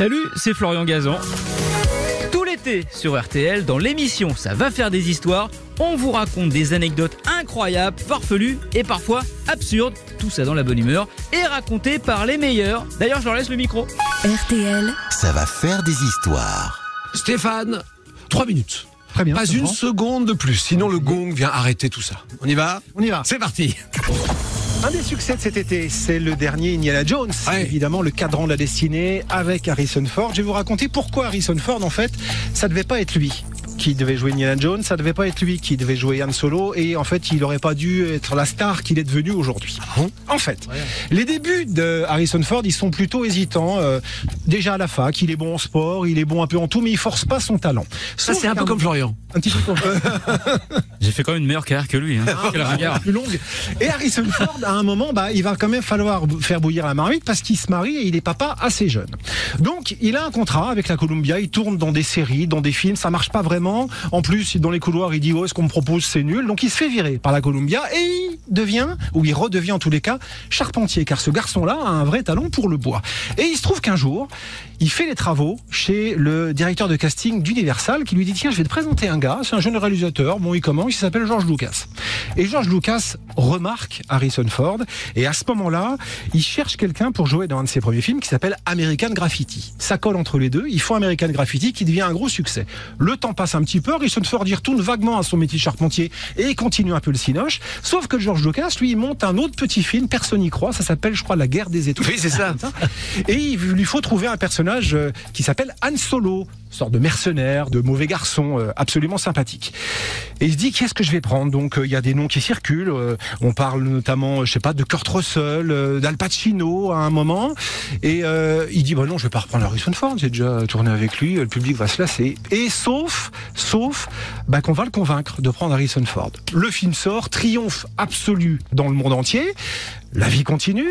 Salut, c'est Florian Gazan. Tout l'été sur RTL, dans l'émission Ça va faire des histoires, on vous raconte des anecdotes incroyables, farfelues et parfois absurdes, tout ça dans la bonne humeur, et racontées par les meilleurs. D'ailleurs, je leur laisse le micro. RTL, Ça va faire des histoires. Stéphane, trois minutes. Très bien. Pas une prend. seconde de plus, sinon le gong vient arrêter tout ça. On y va? On y va. C'est parti. Un des succès de cet été, c'est le dernier Indiana Jones. Ouais. Évidemment, le cadran de la destinée avec Harrison Ford. Je vais vous raconter pourquoi Harrison Ford, en fait, ça devait pas être lui qui devait jouer Indiana Jones, ça devait pas être lui qui devait jouer Han Solo, et en fait, il aurait pas dû être la star qu'il est devenu aujourd'hui. bon? En fait, les débuts de Harrison Ford, ils sont plutôt hésitants. Euh, déjà à la fac, il est bon en sport, il est bon un peu en tout, mais il force pas son talent. Ça, c'est un peu comme Florian. un petit peu comme J'ai fait quand même une meilleure carrière que lui. Hein. Quel ringard. plus longue. Et Harrison Ford, à un moment, bah, il va quand même falloir faire bouillir la marmite parce qu'il se marie et il est papa assez jeune. Donc, il a un contrat avec la Columbia, il tourne dans des séries, dans des films, ça marche pas vraiment. En plus, dans les couloirs, il dit, oh, ce qu'on me propose, c'est nul. Donc, il se fait virer par la Columbia et il devient, ou il redevient en tous les cas, charpentier, car ce garçon-là a un vrai talent pour le bois. Et il se trouve qu'un jour, il fait les travaux chez le directeur de casting d'Universal qui lui dit, tiens, je vais te présenter un gars, c'est un jeune réalisateur, bon, il commence, il s'appelle George Lucas. Et George Lucas remarque Harrison Ford et à ce moment-là, il cherche quelqu'un pour jouer dans un de ses premiers films qui s'appelle American Graffiti. Ça colle entre les deux, ils font American Graffiti qui devient un gros succès. Le temps passe un petit peu, Harrison Ford y retourne vaguement à son métier de charpentier et continue un peu le cinoche, sauf que George Lucas, lui, il monte un autre petit film, personne n'y croit, ça s'appelle, je crois, La guerre des étoiles. Oui, c'est ça. Et il lui faut trouver un personnage euh, qui s'appelle Han Solo, sorte de mercenaire, de mauvais garçon, euh, absolument sympathique. Et il se dit qu'est-ce que je vais prendre? Donc euh, il y a des noms qui circulent. euh, on parle notamment, je sais pas, de Kurt Russell, d'Al Pacino à un moment. Et euh, il dit bah non, je vais pas reprendre Harrison Ford. J'ai déjà tourné avec lui. Le public va se lasser. Et sauf, sauf, bah, qu'on va le convaincre de prendre Harrison Ford. Le film sort, triomphe absolu dans le monde entier. La vie continue.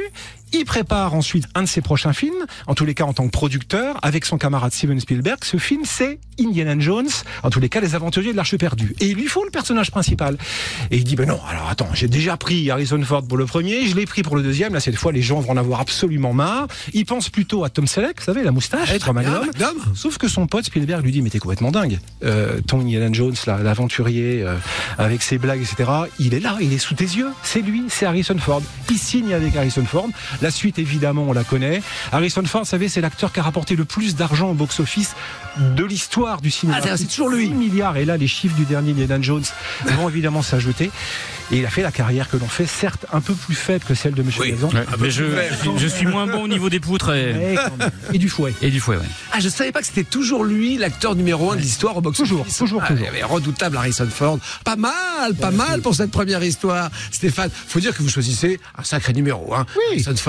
Il prépare ensuite un de ses prochains films, en tous les cas en tant que producteur, avec son camarade Steven Spielberg. Ce film, c'est Indiana Jones, en tous les cas les aventuriers de l'Arche perdue. Et il lui faut le personnage principal. Et il dit, ben non, alors attends, j'ai déjà pris Harrison Ford pour le premier, je l'ai pris pour le deuxième, là cette fois les gens vont en avoir absolument marre. Il pense plutôt à Tom Selleck, vous savez, la moustache, Eh, bien, Magnum. Magnum. Sauf que son pote Spielberg lui dit mais t'es complètement dingue. Euh, ton Indiana Jones, là, l'aventurier euh, avec ses blagues, etc. Il est là, il est sous tes yeux. C'est lui, c'est Harrison Ford. Il signe avec Harrison Ford. La suite, évidemment, on la connaît. Harrison Ford, vous savez, c'est l'acteur qui a rapporté le plus d'argent au box-office de l'histoire du cinéma. Ah, c'est- toujours lui. 6 milliards. Et là, les chiffres du dernier Indiana Jones vont évidemment s'ajouter. Et il a fait la carrière que l'on fait, certes un peu plus faible que celle de Monsieur Oui. Ouais, mais je, suis moins bon au niveau des poutres et, du fouet. et du fouet. Ouais. Ah, je savais pas que c'était toujours lui, l'acteur numéro un de l'histoire au box Toujours, toujours, toujours. Il y avait redoutable Harrison Ford. Pas mal, pas mal pour cette première histoire. Stéphane, faut dire que vous choisissez un sacré numéro, hein. Oui. Harrison Ford,